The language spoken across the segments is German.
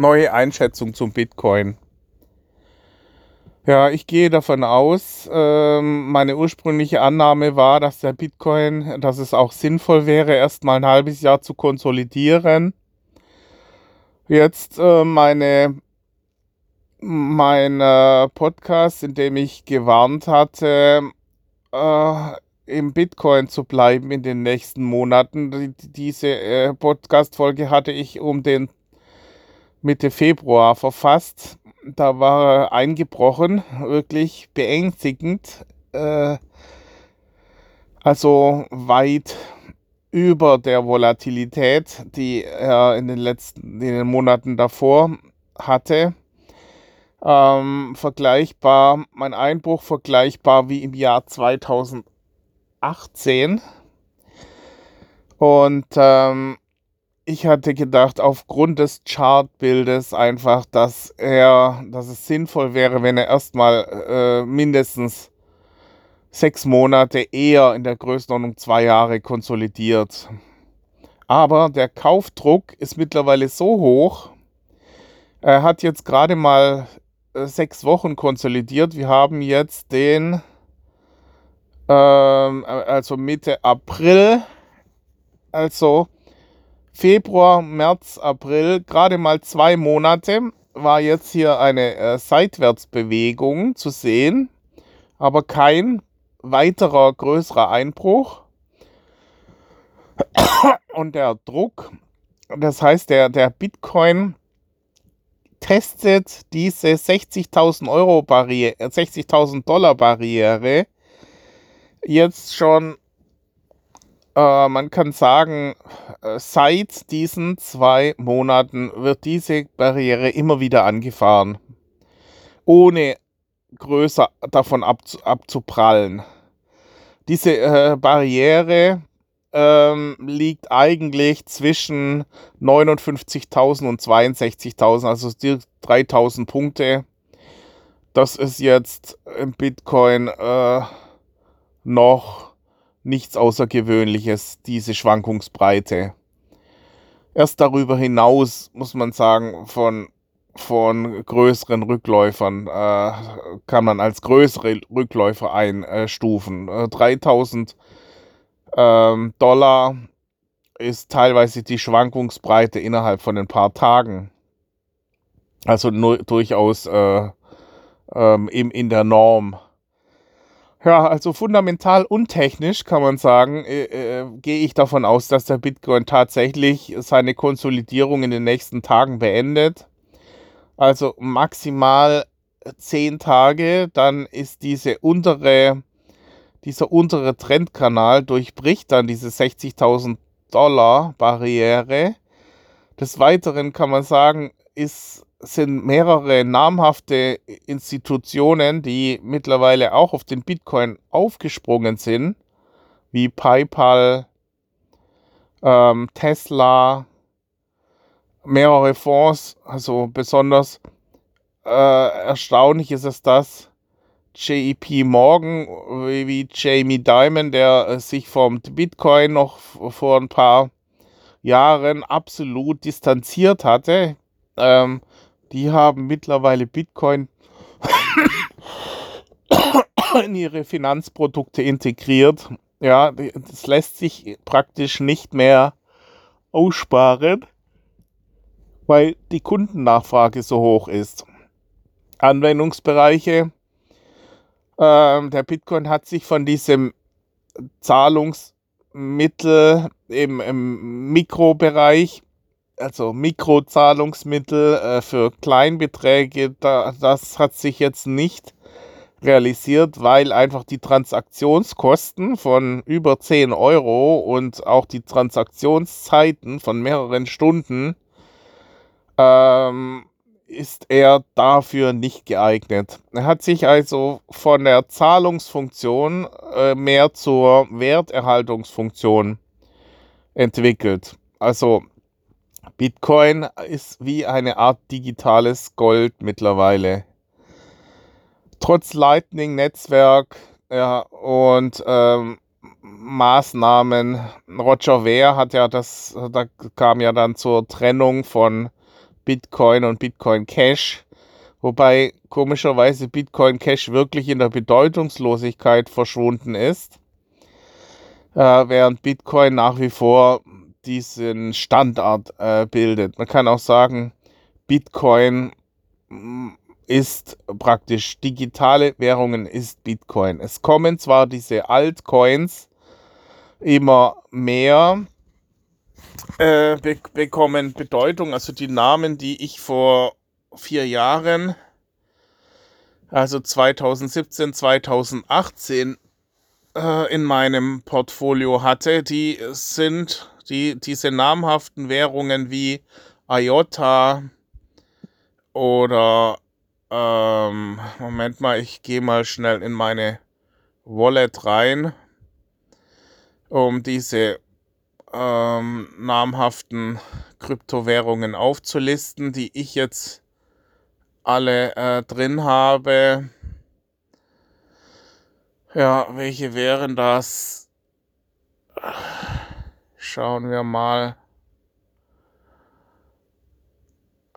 Neue Einschätzung zum Bitcoin. Ja, ich gehe davon aus, ähm, meine ursprüngliche Annahme war, dass der Bitcoin, dass es auch sinnvoll wäre, erst mal ein halbes Jahr zu konsolidieren. Jetzt äh, meine mein Podcast, in dem ich gewarnt hatte, äh, im Bitcoin zu bleiben in den nächsten Monaten. Diese äh, Podcast-Folge hatte ich um den Mitte Februar verfasst. Da war er eingebrochen, wirklich beängstigend. Äh, also weit über der Volatilität, die er in den letzten in den Monaten davor hatte. Ähm, vergleichbar, mein Einbruch vergleichbar wie im Jahr 2018. Und ähm, ich hatte gedacht, aufgrund des Chartbildes einfach, dass er, dass es sinnvoll wäre, wenn er erstmal äh, mindestens sechs Monate eher in der Größenordnung zwei Jahre konsolidiert. Aber der Kaufdruck ist mittlerweile so hoch. Er hat jetzt gerade mal äh, sechs Wochen konsolidiert. Wir haben jetzt den, ähm, also Mitte April. Also Februar, März, April, gerade mal zwei Monate, war jetzt hier eine äh, Seitwärtsbewegung zu sehen, aber kein weiterer größerer Einbruch. Und der Druck, das heißt, der, der Bitcoin testet diese 60.000 Euro Barriere, 60.000 Dollar Barriere jetzt schon äh, man kann sagen, äh, seit diesen zwei Monaten wird diese Barriere immer wieder angefahren, ohne größer davon abzu abzuprallen. Diese äh, Barriere ähm, liegt eigentlich zwischen 59.000 und 62.000, also die 3.000 Punkte. Das ist jetzt im Bitcoin äh, noch nichts Außergewöhnliches, diese Schwankungsbreite. Erst darüber hinaus muss man sagen, von, von größeren Rückläufern äh, kann man als größere Rückläufer einstufen. Äh, 3000 ähm, Dollar ist teilweise die Schwankungsbreite innerhalb von ein paar Tagen. Also nur, durchaus äh, ähm, im, in der Norm. Ja, also fundamental und technisch kann man sagen, äh, äh, gehe ich davon aus, dass der Bitcoin tatsächlich seine Konsolidierung in den nächsten Tagen beendet. Also maximal zehn Tage, dann ist diese untere, dieser untere Trendkanal durchbricht dann diese 60.000 Dollar Barriere. Des Weiteren kann man sagen, ist sind mehrere namhafte Institutionen, die mittlerweile auch auf den Bitcoin aufgesprungen sind, wie PayPal, ähm, Tesla, mehrere Fonds. Also besonders äh, erstaunlich ist es, dass JP Morgan wie Jamie Dimon, der äh, sich vom Bitcoin noch vor ein paar Jahren absolut distanziert hatte, ähm, die haben mittlerweile Bitcoin in ihre Finanzprodukte integriert. Ja, das lässt sich praktisch nicht mehr aussparen, weil die Kundennachfrage so hoch ist. Anwendungsbereiche. Ähm, der Bitcoin hat sich von diesem Zahlungsmittel im, im Mikrobereich also Mikrozahlungsmittel äh, für Kleinbeträge, da, das hat sich jetzt nicht realisiert, weil einfach die Transaktionskosten von über 10 Euro und auch die Transaktionszeiten von mehreren Stunden ähm, ist er dafür nicht geeignet. Er hat sich also von der Zahlungsfunktion äh, mehr zur Werterhaltungsfunktion entwickelt. Also Bitcoin ist wie eine Art digitales Gold mittlerweile. Trotz Lightning-Netzwerk ja, und ähm, Maßnahmen. Roger Ver hat ja das, da kam ja dann zur Trennung von Bitcoin und Bitcoin Cash. Wobei komischerweise Bitcoin Cash wirklich in der Bedeutungslosigkeit verschwunden ist. Äh, während Bitcoin nach wie vor diesen Standard äh, bildet. Man kann auch sagen, Bitcoin mm, ist praktisch digitale Währungen ist Bitcoin. Es kommen zwar diese Altcoins immer mehr, äh, be bekommen Bedeutung. Also die Namen, die ich vor vier Jahren, also 2017, 2018 äh, in meinem Portfolio hatte, die sind die, diese namhaften Währungen wie IOTA oder ähm, Moment mal, ich gehe mal schnell in meine Wallet rein, um diese ähm, namhaften Kryptowährungen aufzulisten, die ich jetzt alle äh, drin habe. Ja, welche wären das? Schauen wir mal.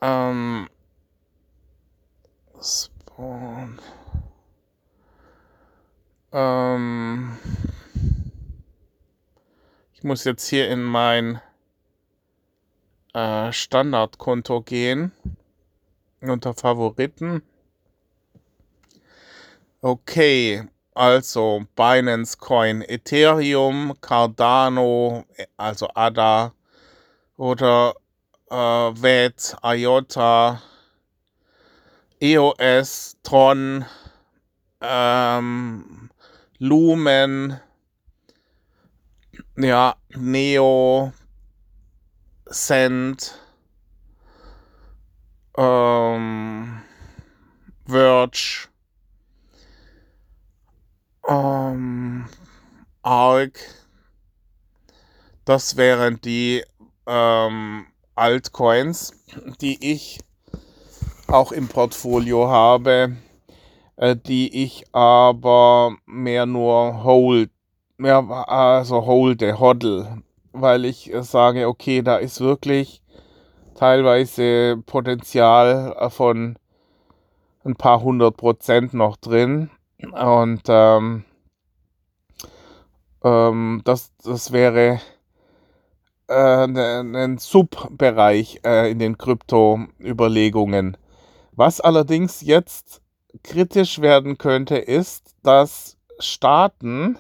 Ähm, Spawn. Ähm, ich muss jetzt hier in mein äh, Standardkonto gehen. Unter Favoriten. Okay, also Binance Coin, Ethereum, Cardano, also ADA oder äh, VET, IOTA, EOS, Tron, ähm, Lumen, ja, Neo, Cent, ähm, Verge, ähm, Arc, das wären die ähm, Altcoins, die ich auch im Portfolio habe, äh, die ich aber mehr nur hold ja, also holde, hodl, weil ich äh, sage, okay, da ist wirklich teilweise Potenzial äh, von ein paar hundert Prozent noch drin. Und ähm, ähm, das, das wäre äh, ein ne, Subbereich äh, in den Krypto-Überlegungen. Was allerdings jetzt kritisch werden könnte, ist, dass Staaten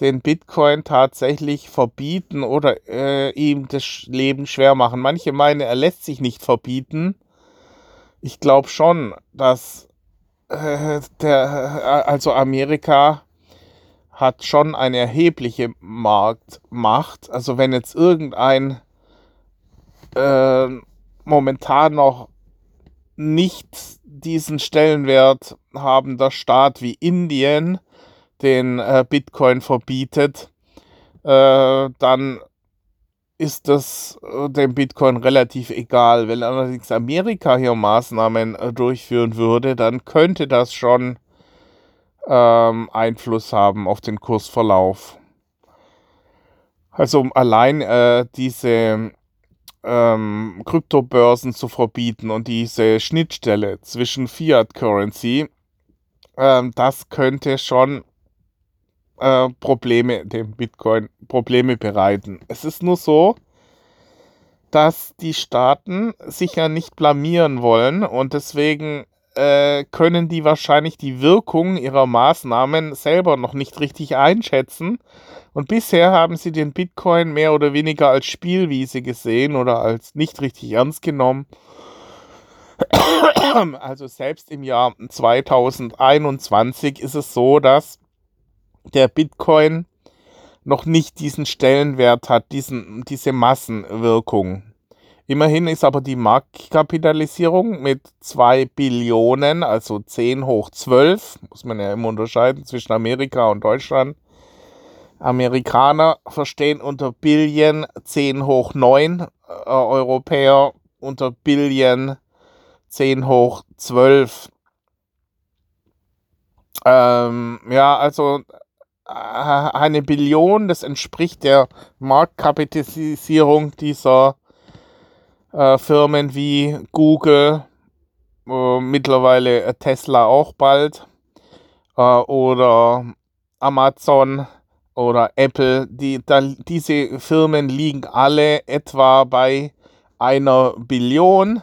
den Bitcoin tatsächlich verbieten oder äh, ihm das Leben schwer machen. Manche meinen, er lässt sich nicht verbieten. Ich glaube schon, dass äh, der, also Amerika hat schon eine erhebliche Marktmacht. Also wenn jetzt irgendein äh, momentan noch nicht diesen Stellenwert habender Staat wie Indien den äh, Bitcoin verbietet, äh, dann ist das äh, dem Bitcoin relativ egal. Wenn allerdings Amerika hier Maßnahmen äh, durchführen würde, dann könnte das schon ähm, Einfluss haben auf den Kursverlauf. Also allein äh, diese ähm, Kryptobörsen zu verbieten und diese Schnittstelle zwischen Fiat Currency, ähm, das könnte schon äh, Probleme dem Bitcoin Probleme bereiten. Es ist nur so, dass die Staaten sich ja nicht blamieren wollen und deswegen äh, können die wahrscheinlich die Wirkung ihrer Maßnahmen selber noch nicht richtig einschätzen. Und bisher haben sie den Bitcoin mehr oder weniger als Spielwiese gesehen oder als nicht richtig ernst genommen. Also selbst im Jahr 2021 ist es so, dass der Bitcoin noch nicht diesen Stellenwert hat, diesen, diese Massenwirkung. Immerhin ist aber die Marktkapitalisierung mit 2 Billionen, also 10 hoch 12, muss man ja immer unterscheiden zwischen Amerika und Deutschland. Amerikaner verstehen unter Billion 10 hoch 9, äh, Europäer unter Billion 10 hoch 12. Ähm, ja, also eine Billion, das entspricht der Marktkapitalisierung dieser äh, Firmen wie Google, äh, mittlerweile Tesla auch bald, äh, oder Amazon oder Apple, die, da, diese Firmen liegen alle etwa bei einer Billion.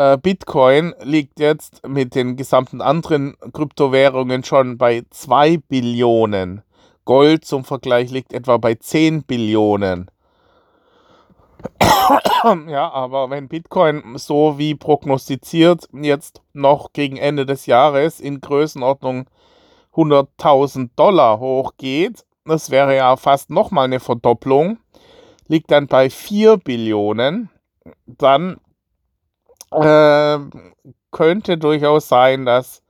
Äh, Bitcoin liegt jetzt mit den gesamten anderen Kryptowährungen schon bei 2 Billionen. Gold zum Vergleich liegt etwa bei 10 Billionen. ja, aber wenn Bitcoin so wie prognostiziert jetzt noch gegen Ende des Jahres in Größenordnung 100.000 Dollar hochgeht, das wäre ja fast nochmal eine Verdopplung, liegt dann bei 4 Billionen, dann äh, könnte durchaus sein, dass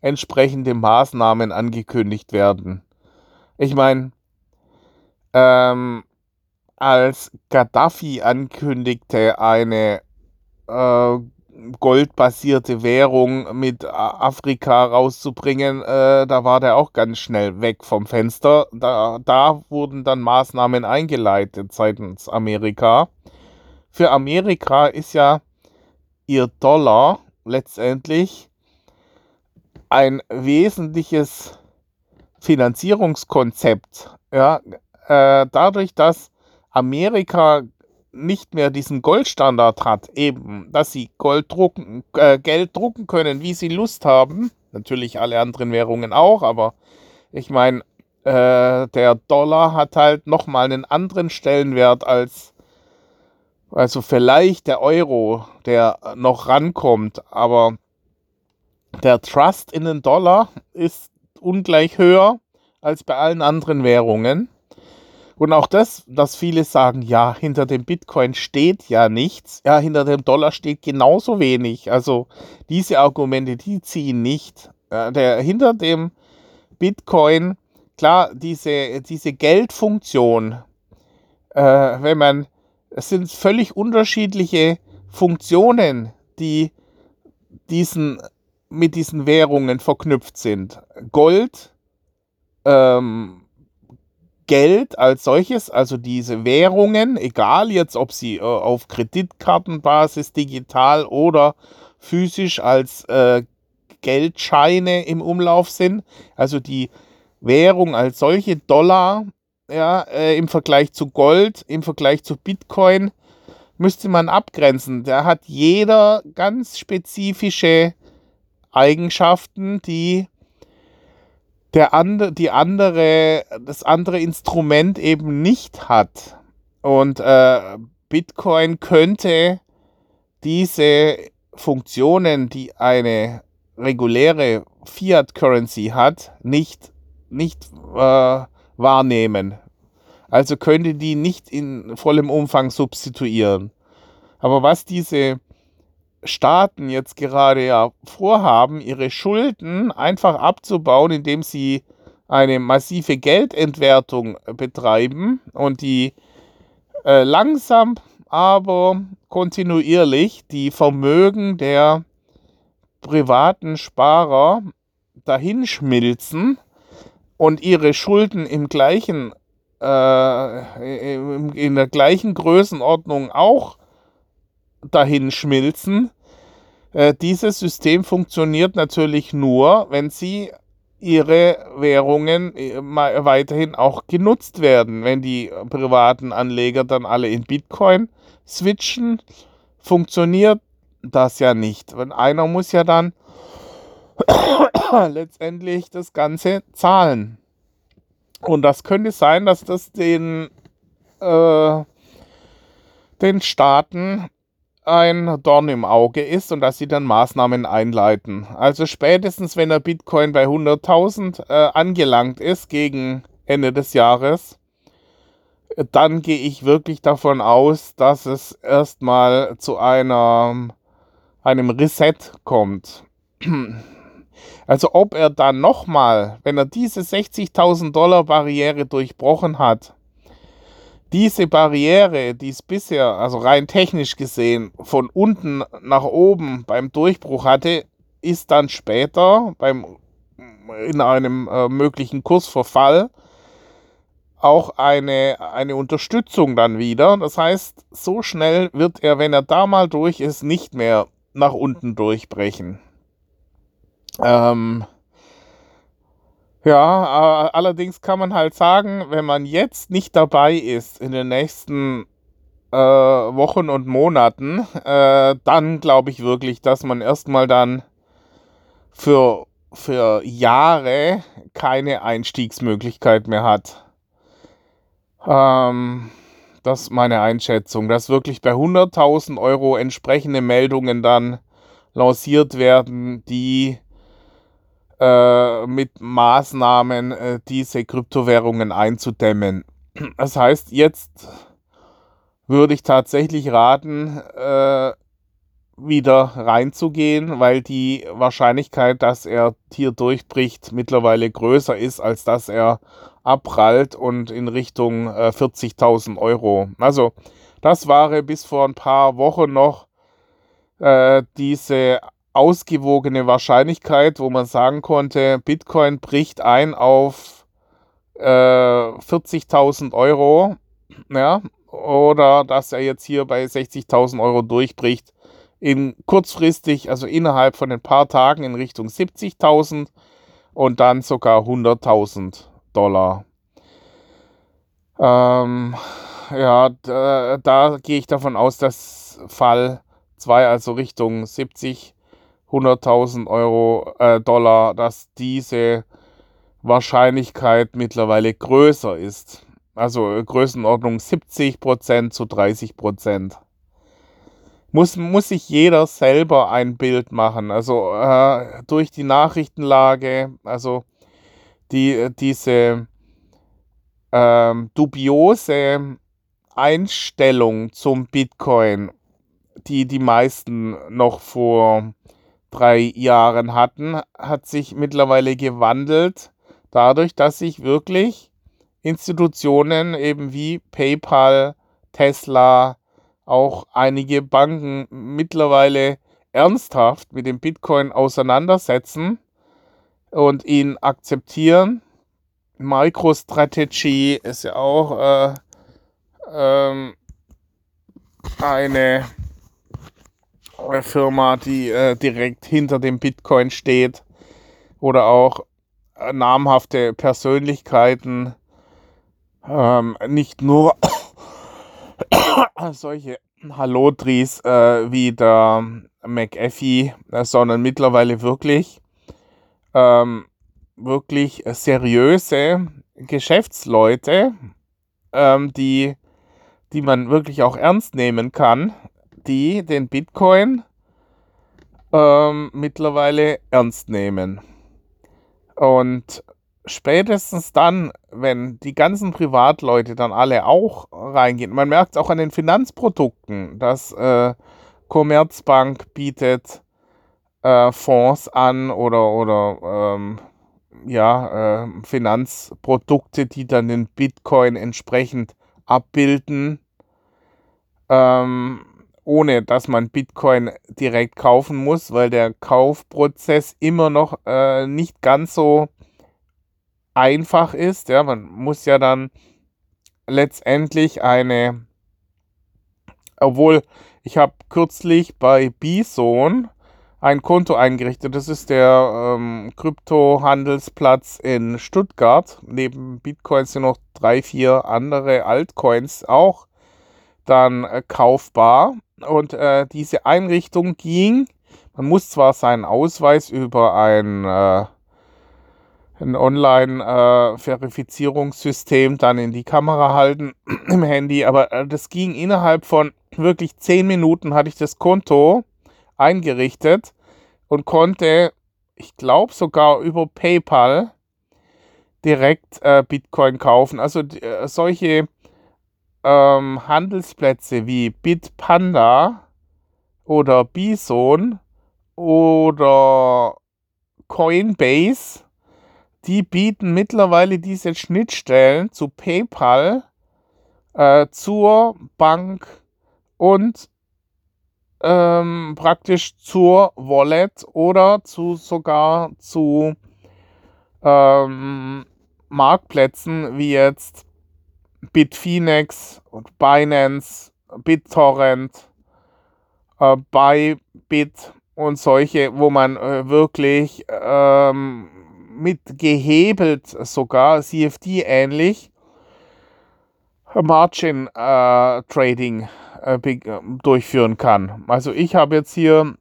entsprechende Maßnahmen angekündigt werden. Ich meine, ähm, als Gaddafi ankündigte, eine äh, goldbasierte Währung mit Afrika rauszubringen, äh, da war der auch ganz schnell weg vom Fenster. Da, da wurden dann Maßnahmen eingeleitet seitens Amerika. Für Amerika ist ja ihr Dollar letztendlich ein wesentliches Finanzierungskonzept. Ja, äh, dadurch, dass Amerika nicht mehr diesen Goldstandard hat, eben, dass sie Gold drucken, äh, Geld drucken können, wie sie Lust haben. Natürlich alle anderen Währungen auch, aber ich meine, äh, der Dollar hat halt nochmal einen anderen Stellenwert als, also vielleicht der Euro, der noch rankommt, aber der Trust in den Dollar ist ungleich höher als bei allen anderen Währungen. Und auch das, dass viele sagen, ja, hinter dem Bitcoin steht ja nichts. Ja, hinter dem Dollar steht genauso wenig. Also diese Argumente, die ziehen nicht. Der, hinter dem Bitcoin, klar, diese, diese Geldfunktion, äh, wenn man, es sind völlig unterschiedliche Funktionen, die diesen, mit diesen Währungen verknüpft sind. Gold, ähm, Geld als solches, also diese Währungen, egal jetzt, ob sie äh, auf Kreditkartenbasis digital oder physisch als äh, Geldscheine im Umlauf sind, also die Währung als solche Dollar, ja, äh, im Vergleich zu Gold, im Vergleich zu Bitcoin, müsste man abgrenzen. Da hat jeder ganz spezifische Eigenschaften, die der andere, die andere, das andere Instrument eben nicht hat. Und äh, Bitcoin könnte diese Funktionen, die eine reguläre Fiat Currency hat, nicht, nicht äh, wahrnehmen. Also könnte die nicht in vollem Umfang substituieren. Aber was diese Staaten jetzt gerade ja vorhaben, ihre Schulden einfach abzubauen, indem sie eine massive Geldentwertung betreiben und die äh, langsam, aber kontinuierlich die Vermögen der privaten Sparer dahinschmilzen und ihre Schulden im gleichen, äh, in, in der gleichen Größenordnung auch dahinschmilzen, äh, dieses System funktioniert natürlich nur, wenn sie ihre Währungen äh, weiterhin auch genutzt werden. Wenn die privaten Anleger dann alle in Bitcoin switchen, funktioniert das ja nicht. Einer muss ja dann letztendlich das Ganze zahlen. Und das könnte sein, dass das den, äh, den Staaten ein Dorn im Auge ist und dass sie dann Maßnahmen einleiten. Also spätestens, wenn der Bitcoin bei 100.000 äh, angelangt ist gegen Ende des Jahres, dann gehe ich wirklich davon aus, dass es erstmal zu einer, einem Reset kommt. Also ob er dann nochmal, wenn er diese 60.000 Dollar Barriere durchbrochen hat, diese Barriere, die es bisher, also rein technisch gesehen, von unten nach oben beim Durchbruch hatte, ist dann später beim, in einem äh, möglichen Kursverfall auch eine, eine Unterstützung dann wieder. Das heißt, so schnell wird er, wenn er da mal durch ist, nicht mehr nach unten durchbrechen. Ähm, ja, allerdings kann man halt sagen, wenn man jetzt nicht dabei ist in den nächsten äh, Wochen und Monaten, äh, dann glaube ich wirklich, dass man erstmal dann für, für Jahre keine Einstiegsmöglichkeit mehr hat. Ähm, das ist meine Einschätzung, dass wirklich bei 100.000 Euro entsprechende Meldungen dann lanciert werden, die äh, mit Maßnahmen äh, diese Kryptowährungen einzudämmen. Das heißt, jetzt würde ich tatsächlich raten, äh, wieder reinzugehen, weil die Wahrscheinlichkeit, dass er hier durchbricht, mittlerweile größer ist, als dass er abprallt und in Richtung äh, 40.000 Euro. Also das war bis vor ein paar Wochen noch äh, diese ausgewogene Wahrscheinlichkeit, wo man sagen konnte, Bitcoin bricht ein auf äh, 40.000 Euro, ja, oder dass er jetzt hier bei 60.000 Euro durchbricht, in kurzfristig, also innerhalb von ein paar Tagen in Richtung 70.000 und dann sogar 100.000 Dollar. Ähm, ja, da, da gehe ich davon aus, dass Fall 2, also Richtung 70, 100.000 Euro, äh, Dollar, dass diese Wahrscheinlichkeit mittlerweile größer ist. Also Größenordnung 70% zu 30%. Muss, muss sich jeder selber ein Bild machen. Also äh, durch die Nachrichtenlage, also die, diese ähm, dubiose Einstellung zum Bitcoin, die die meisten noch vor drei Jahren hatten, hat sich mittlerweile gewandelt, dadurch, dass sich wirklich Institutionen eben wie PayPal, Tesla, auch einige Banken mittlerweile ernsthaft mit dem Bitcoin auseinandersetzen und ihn akzeptieren. MicroStrategy ist ja auch äh, ähm, eine Firma, die äh, direkt hinter dem Bitcoin steht oder auch äh, namhafte Persönlichkeiten, ähm, nicht nur solche Hallodris äh, wie der McAfee, äh, sondern mittlerweile wirklich ähm, wirklich seriöse Geschäftsleute, ähm, die, die man wirklich auch ernst nehmen kann die den Bitcoin ähm, mittlerweile ernst nehmen. Und spätestens dann, wenn die ganzen Privatleute dann alle auch reingehen, man merkt es auch an den Finanzprodukten, dass äh, Commerzbank bietet äh, Fonds an oder, oder ähm, ja, äh, Finanzprodukte, die dann den Bitcoin entsprechend abbilden. Ähm, ohne dass man Bitcoin direkt kaufen muss, weil der Kaufprozess immer noch äh, nicht ganz so einfach ist. Ja, man muss ja dann letztendlich eine, obwohl ich habe kürzlich bei Bison ein Konto eingerichtet. Das ist der ähm, Kryptohandelsplatz in Stuttgart. Neben Bitcoin sind noch drei, vier andere Altcoins auch dann äh, kaufbar. Und äh, diese Einrichtung ging, man muss zwar seinen Ausweis über ein, äh, ein Online-Verifizierungssystem äh, dann in die Kamera halten im Handy, aber äh, das ging innerhalb von wirklich zehn Minuten, hatte ich das Konto eingerichtet und konnte, ich glaube sogar über PayPal direkt äh, Bitcoin kaufen. Also äh, solche ähm, Handelsplätze wie Bitpanda oder Bison oder Coinbase, die bieten mittlerweile diese Schnittstellen zu PayPal, äh, zur Bank und ähm, praktisch zur Wallet oder zu sogar zu ähm, Marktplätzen wie jetzt Bitfinex und Binance, BitTorrent, äh, Bybit und solche, wo man äh, wirklich ähm, mit gehebelt sogar CFD ähnlich Margin äh, Trading äh, durchführen kann. Also ich habe jetzt hier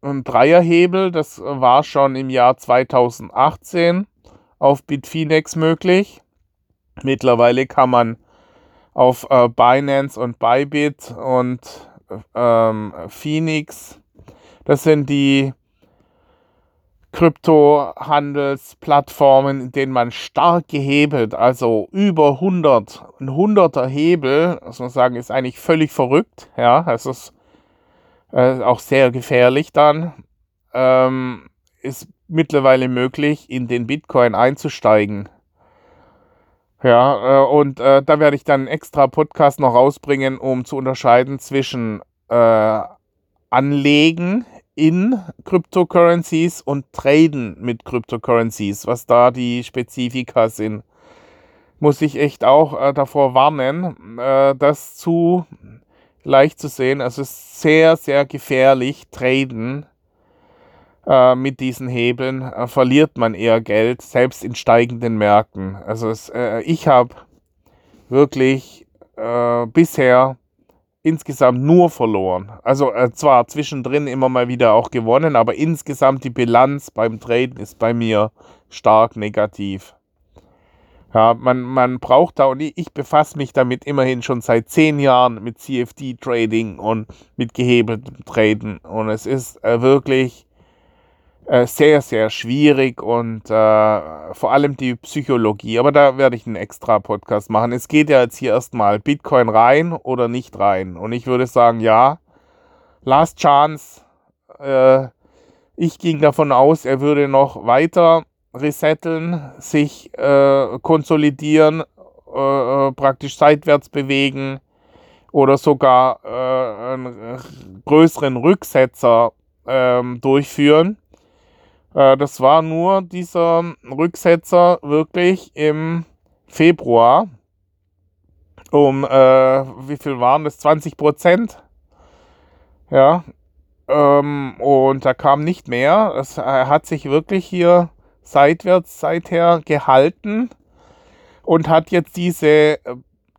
einen Dreierhebel, das war schon im Jahr 2018 auf Bitfinex möglich. Mittlerweile kann man auf äh, Binance und Bybit und ähm, Phoenix, das sind die Kryptohandelsplattformen, in denen man stark gehebelt, also über 100, ein 100er Hebel, muss man sagen, ist eigentlich völlig verrückt. Ja, es ist äh, auch sehr gefährlich dann. Ähm, ist mittlerweile möglich, in den Bitcoin einzusteigen. Ja, äh, und äh, da werde ich dann extra Podcast noch rausbringen, um zu unterscheiden zwischen äh, Anlegen in Cryptocurrencies und Traden mit Cryptocurrencies, was da die Spezifika sind. Muss ich echt auch äh, davor warnen, äh, das zu leicht zu sehen. Also sehr, sehr gefährlich, Traden äh, mit diesen Hebeln. Äh, verliert man eher Geld, selbst in steigenden Märkten. Also es, äh, ich habe wirklich äh, bisher insgesamt nur verloren. Also äh, zwar zwischendrin immer mal wieder auch gewonnen, aber insgesamt die Bilanz beim Traden ist bei mir stark negativ. Ja, man, man braucht da, und ich, ich befasse mich damit immerhin schon seit zehn Jahren mit CFD-Trading und mit gehebeltem Traden. Und es ist äh, wirklich sehr, sehr schwierig und äh, vor allem die Psychologie. Aber da werde ich einen extra Podcast machen. Es geht ja jetzt hier erstmal Bitcoin rein oder nicht rein. Und ich würde sagen, ja, Last Chance. Äh, ich ging davon aus, er würde noch weiter resetteln, sich äh, konsolidieren, äh, äh, praktisch seitwärts bewegen oder sogar einen größeren Rücksetzer ähm, durchführen. Äh, das war nur dieser Rücksetzer wirklich im Februar um, äh, wie viel waren das? 20 Prozent. Ja. Ähm, und da kam nicht mehr. Es äh, hat sich wirklich hier seitwärts seither gehalten und hat jetzt diese,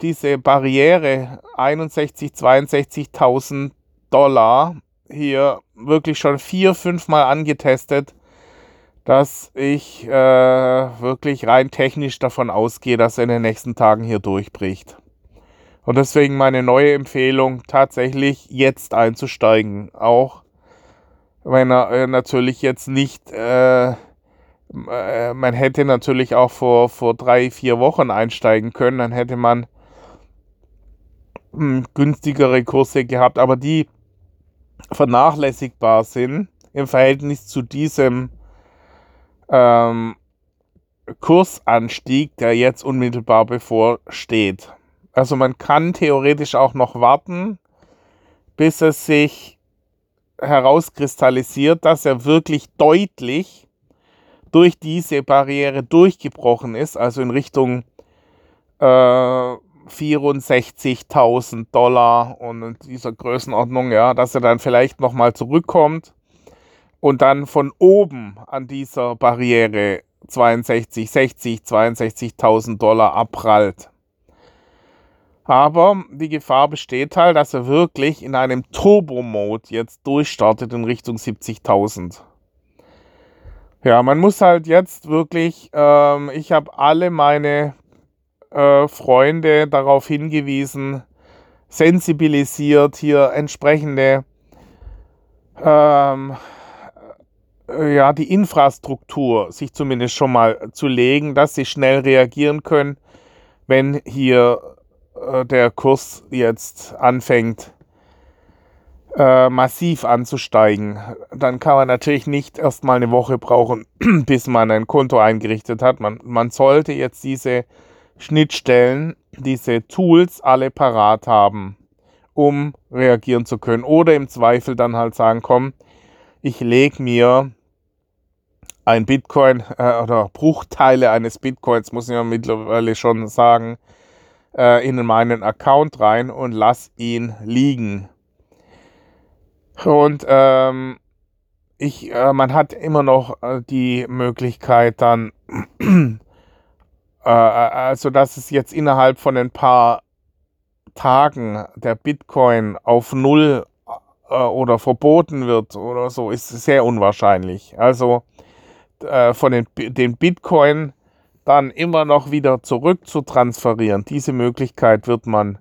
diese Barriere 61, 62.000 Dollar hier wirklich schon vier, fünf Mal angetestet dass ich äh, wirklich rein technisch davon ausgehe, dass er in den nächsten Tagen hier durchbricht. Und deswegen meine neue Empfehlung, tatsächlich jetzt einzusteigen. Auch wenn er äh, natürlich jetzt nicht, äh, äh, man hätte natürlich auch vor, vor drei, vier Wochen einsteigen können, dann hätte man mh, hm, günstigere Kurse gehabt, aber die vernachlässigbar sind im Verhältnis zu diesem ähm, Kursanstieg, der jetzt unmittelbar bevorsteht. Also man kann theoretisch auch noch warten, bis es sich herauskristallisiert, dass er wirklich deutlich durch diese Barriere durchgebrochen ist, also in Richtung äh, 64.000 Dollar und in dieser Größenordnung, ja, dass er dann vielleicht nochmal zurückkommt und dann von oben an dieser Barriere 62, 60, 62.000 Dollar abprallt. Aber die Gefahr besteht halt, dass er wirklich in einem Turbo-Mode jetzt durchstartet in Richtung 70.000. Ja, man muss halt jetzt wirklich, ähm, ich habe alle meine äh, Freunde darauf hingewiesen, sensibilisiert, hier entsprechende ähm, äh, ja, die Infrastruktur sich zumindest schon mal zu legen, dass sie schnell reagieren können, wenn hier äh, der Kurs jetzt anfängt äh, massiv anzusteigen. Dann kann man natürlich nicht erstmal eine Woche brauchen, bis man ein Konto eingerichtet hat. Man, man sollte jetzt diese Schnittstellen, diese Tools alle parat haben, um reagieren zu können. Oder im Zweifel dann halt sagen, komm, ich lege mir ein Bitcoin äh, oder Bruchteile eines Bitcoins, muss ich ja mittlerweile schon sagen, äh, in meinen Account rein und lass ihn liegen. Und ähm, ich, äh, man hat immer noch äh, die Möglichkeit dann, äh, äh, also dass es jetzt innerhalb von ein paar Tagen der Bitcoin auf Null äh, oder verboten wird oder so, ist sehr unwahrscheinlich. Also äh, von den, den Bitcoin dann immer noch wieder zurück zu transferieren, diese Möglichkeit wird man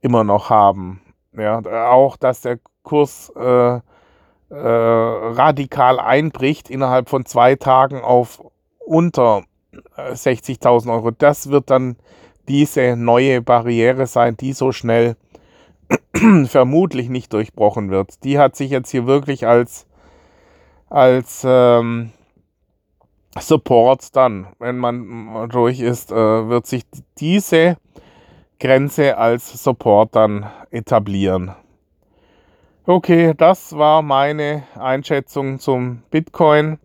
immer noch haben. Ja, auch dass der Kurs äh, äh, radikal einbricht innerhalb von zwei Tagen auf unter 60.000 äh, Euro. Das wird dann diese neue Barriere sein, die so schnell vermutlich nicht durchbrochen wird. Die hat sich jetzt hier wirklich als, als ähm, Support dann, wenn man durch ist, äh, wird sich diese Grenze als Support dann etablieren. Okay, das war meine Einschätzung zum Bitcoin.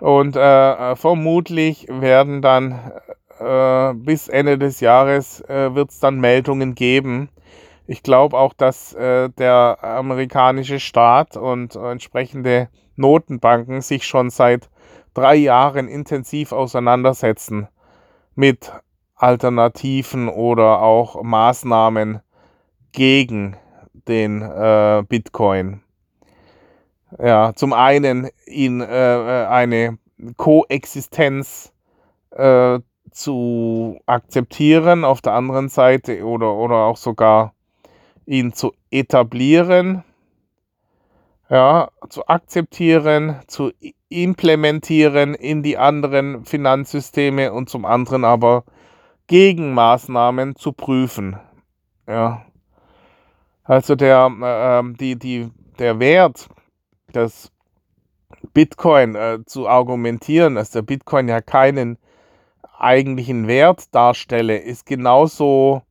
Und äh, äh vermutlich werden dann äh, bis Ende des Jahres äh, wird es dann Meldungen geben. Ich glaube auch, dass äh, der amerikanische Staat und entsprechende Notenbanken sich schon seit drei Jahren intensiv auseinandersetzen mit Alternativen oder auch Maßnahmen gegen den äh, Bitcoin. Ja, zum einen ihn äh, äh, eine Koexistenz äh, zu akzeptieren, auf der anderen Seite oder, oder auch sogar ihn zu etablieren, ja, zu akzeptieren, zu implementieren in die anderen Finanzsysteme und zum anderen aber Gegenmaßnahmen zu prüfen. Ja. Also der, äh, die, die, der Wert des Bitcoin äh, zu argumentieren, dass der Bitcoin ja keinen eigentlichen Wert darstelle, ist genauso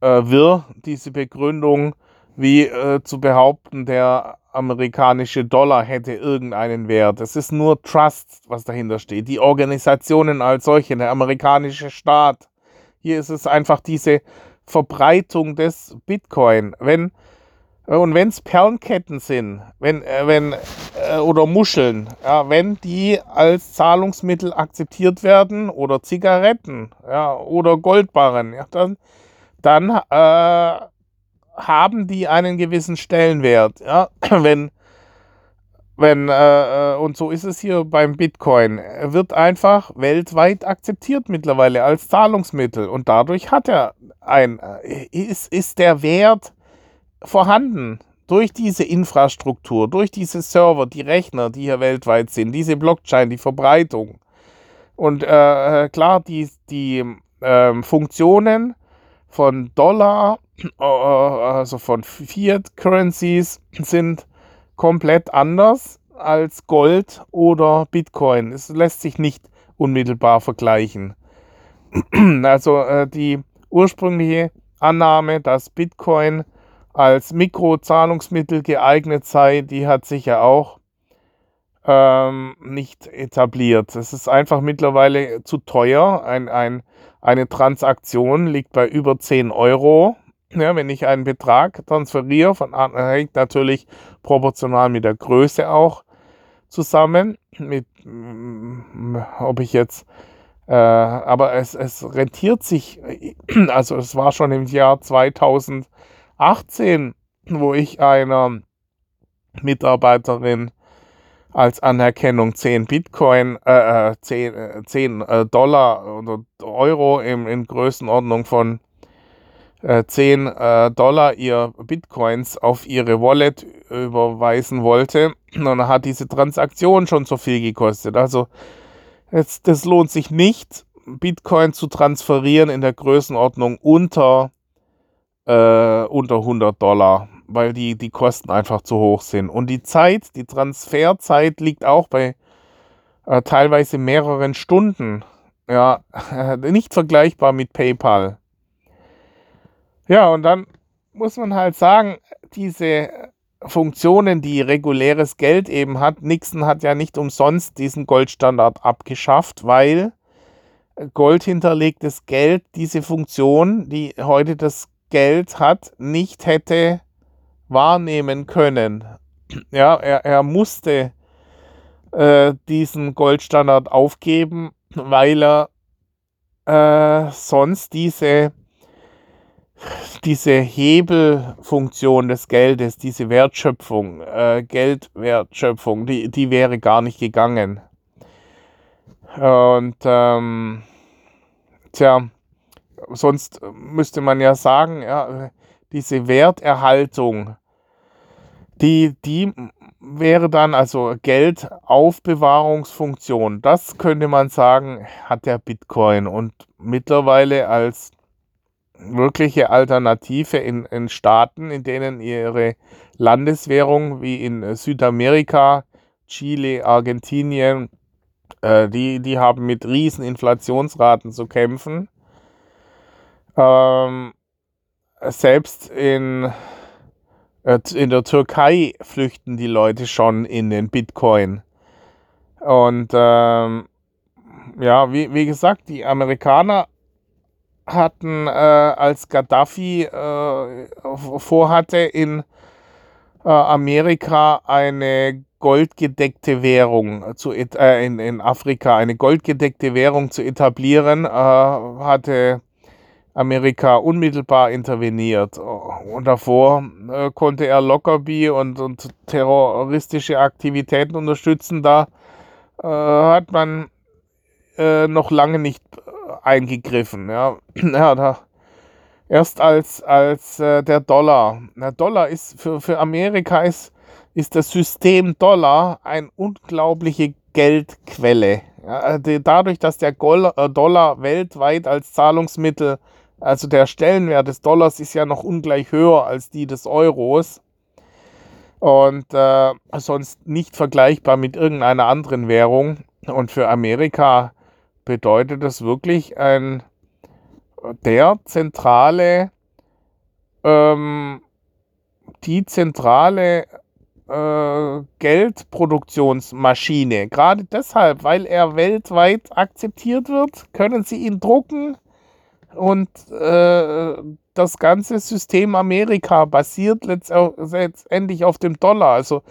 wirr, diese Begründung, wie äh, zu behaupten, der amerikanische Dollar hätte irgendeinen Wert. Es ist nur Trust, was dahinter steht. Die Organisationen als solche, der amerikanische Staat. Hier ist es einfach diese Verbreitung des Bitcoin. Wenn und wenn es Perlenketten sind, wenn, äh, wenn äh, oder Muscheln, ja, wenn die als Zahlungsmittel akzeptiert werden oder Zigaretten, ja, oder Goldbarren, ja, dann, dann äh, haben die einen gewissen Stellenwert. Ja? Wenn, wenn, äh, äh, und so ist es hier beim Bitcoin, er wird einfach weltweit akzeptiert mittlerweile als Zahlungsmittel und dadurch hat er ein, äh, ist, ist der Wert vorhanden durch diese Infrastruktur, durch diese Server, die Rechner, die hier weltweit sind, diese Blockchain, die Verbreitung. Und äh, äh klar, die, die äh, Funktionen von Dollar äh, also von Fiat Currencies sind komplett anders als Gold oder Bitcoin. Es lässt sich nicht unmittelbar vergleichen. Also äh, die ursprüngliche Annahme, dass Bitcoin als Mikrozahlungsmittel geeignet sei, die hat sich ja auch ähm, nicht etabliert. Es ist einfach mittlerweile zu teuer. Ein, ein, eine Transaktion liegt bei über 10 Euro. Ja, wenn ich einen Betrag transferiere, von, hängt natürlich proportional mit der Größe auch zusammen, mit, mm, ob ich jetzt, äh, aber es, es rentiert sich, also es war schon im Jahr 2018, wo ich einer Mitarbeiterin als Anerkennung 10 Bitcoin, äh, 10, 10 äh, Dollar oder Euro in, in Größenordnung von 10 äh, Dollar ihr Bitcoins auf ihre Wallet überweisen wollte. Und dann hat diese Transaktion schon so viel gekostet. Also jetzt, das lohnt sich nicht, Bitcoin zu transferieren in der Größenordnung unter, äh, unter 100 Dollar, weil die, die Kosten einfach zu hoch sind. Und die Zeit, die Transferzeit liegt auch bei äh, teilweise mehreren Stunden. Ja, nicht vergleichbar mit PayPal. Ja, und dann muss man halt sagen, diese Funktionen, die reguläres Geld eben hat, Nixon hat ja nicht umsonst diesen Goldstandard abgeschafft, weil goldhinterlegtes Geld diese Funktion, die heute das Geld hat, nicht hätte wahrnehmen können. Ja, er, er musste äh, diesen Goldstandard aufgeben, weil er äh, sonst diese, diese Hebelfunktion des Geldes, diese Wertschöpfung, äh, Geldwertschöpfung, die, die wäre gar nicht gegangen. Und ähm, tja, sonst müsste man ja sagen, ja, diese Werterhaltung, die, die wäre dann also Geldaufbewahrungsfunktion. Das könnte man sagen, hat der Bitcoin und mittlerweile als wirkliche Alternative in, in Staaten, in denen ihre Landeswährung wie in Südamerika, Chile, Argentinien, äh, die, die haben mit riesen Inflationsraten zu kämpfen. Ähm, selbst in, äh, in der Türkei flüchten die Leute schon in den Bitcoin. Und ähm, ja, wie, wie gesagt, die Amerikaner hatten, äh, als Gaddafi äh, vorhatte, in äh, Amerika eine goldgedeckte Währung zu äh, in, in Afrika eine goldgedeckte Währung zu etablieren, äh, hatte Amerika unmittelbar interveniert. Und davor äh, konnte er Lockerbie und, und terroristische Aktivitäten unterstützen. Da äh, hat man äh, noch lange nicht eingegriffen. Ja, ja da, erst als, als äh, der Dollar. Der Dollar ist für, für Amerika ist, ist das System Dollar eine unglaubliche Geldquelle. Ja, dadurch, dass der äh, Dollar weltweit als Zahlungsmittel also der Stellenwert des Dollars ist ja noch ungleich höher als die des Euros und äh, sonst nicht vergleichbar mit irgendeiner anderen Währung. Und für Amerika bedeutet das wirklich ein der zentrale, ähm, die zentrale äh, Geldproduktionsmaschine. Gerade deshalb, weil er weltweit akzeptiert wird, können sie ihn drucken und äh, das ganze System Amerika basiert letztendlich auf dem Dollar. Also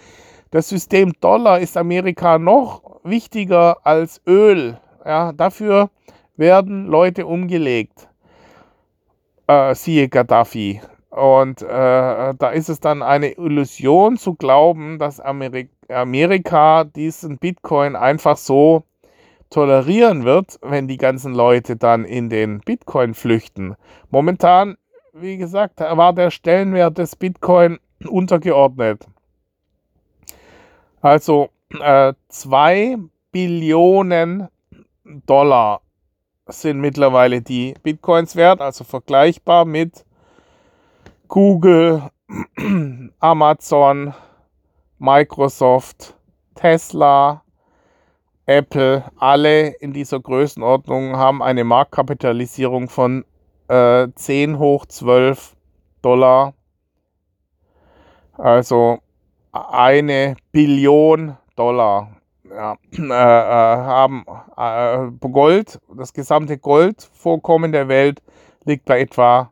das System Dollar ist Amerika noch wichtiger als Öl. Ja, dafür werden Leute umgelegt. Äh, siehe Gaddafi. Und äh, da ist es dann eine Illusion zu glauben, dass Amerik Amerika diesen Bitcoin einfach so tolerieren wird, wenn die ganzen Leute dann in den Bitcoin flüchten. Momentan, wie gesagt, war der Stellenwert des Bitcoin untergeordnet. Also 2 äh, Billionen Dollar sind mittlerweile die Bitcoins wert, also vergleichbar mit Google, Amazon, Microsoft, Tesla, Apple, alle in dieser Größenordnung haben eine Marktkapitalisierung von äh, 10 hoch 12 Dollar. Also eine Billion Dollar. Ja, äh, äh, haben äh, Gold, das gesamte Goldvorkommen der Welt liegt bei etwa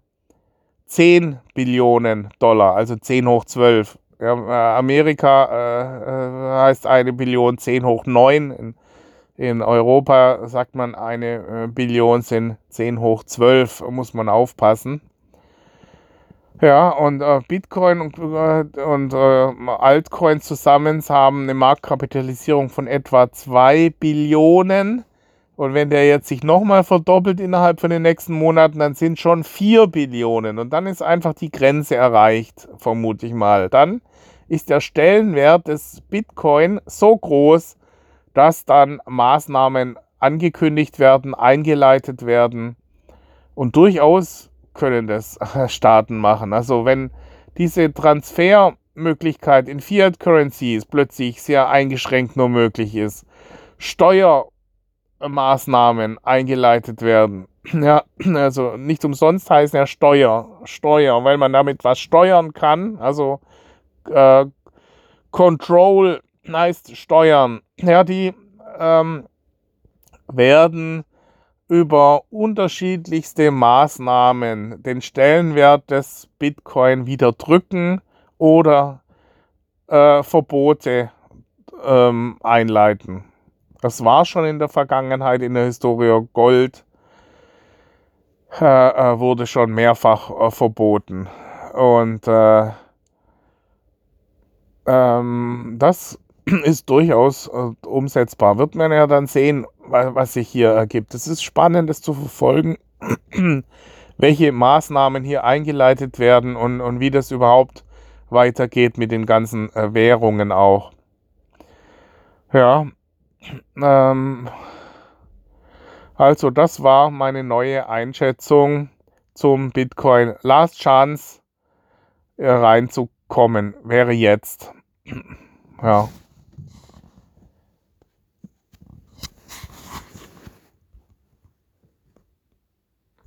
10 Billionen Dollar, also 10 hoch 12. Ja, äh, Amerika äh, heißt eine Billion 10 hoch 9. In in Europa sagt man, eine äh, Billion sind 10 hoch 12, muss man aufpassen. Ja, und äh, Bitcoin und, äh, und äh, Altcoins zusammen haben eine Marktkapitalisierung von etwa 2 Billionen. Und wenn der jetzt sich nochmal verdoppelt innerhalb von den nächsten Monaten, dann sind schon 4 Billionen. Und dann ist einfach die Grenze erreicht, vermute ich mal. Dann ist der Stellenwert des Bitcoin so groß, dass dann Maßnahmen angekündigt werden, eingeleitet werden. Und durchaus können das Staaten machen. Also wenn diese Transfermöglichkeit in Fiat Currencies plötzlich sehr eingeschränkt nur möglich ist, Steuermaßnahmen eingeleitet werden. Ja, also nicht umsonst heißen ja Steuer, Steuer, weil man damit was steuern kann. Also äh, Control heißt steuern. Ja, die ähm, werden über unterschiedlichste Maßnahmen den Stellenwert des Bitcoin wieder drücken oder äh, Verbote ähm, einleiten. Das war schon in der Vergangenheit in der Historie Gold äh, äh, wurde schon mehrfach äh, verboten und äh, ähm, das ist durchaus äh, umsetzbar. Wird man ja dann sehen, was, was sich hier ergibt. Es ist spannend, das zu verfolgen, welche Maßnahmen hier eingeleitet werden und, und wie das überhaupt weitergeht mit den ganzen äh, Währungen auch. Ja, ähm, also das war meine neue Einschätzung zum Bitcoin. Last Chance äh, reinzukommen wäre jetzt. Ja.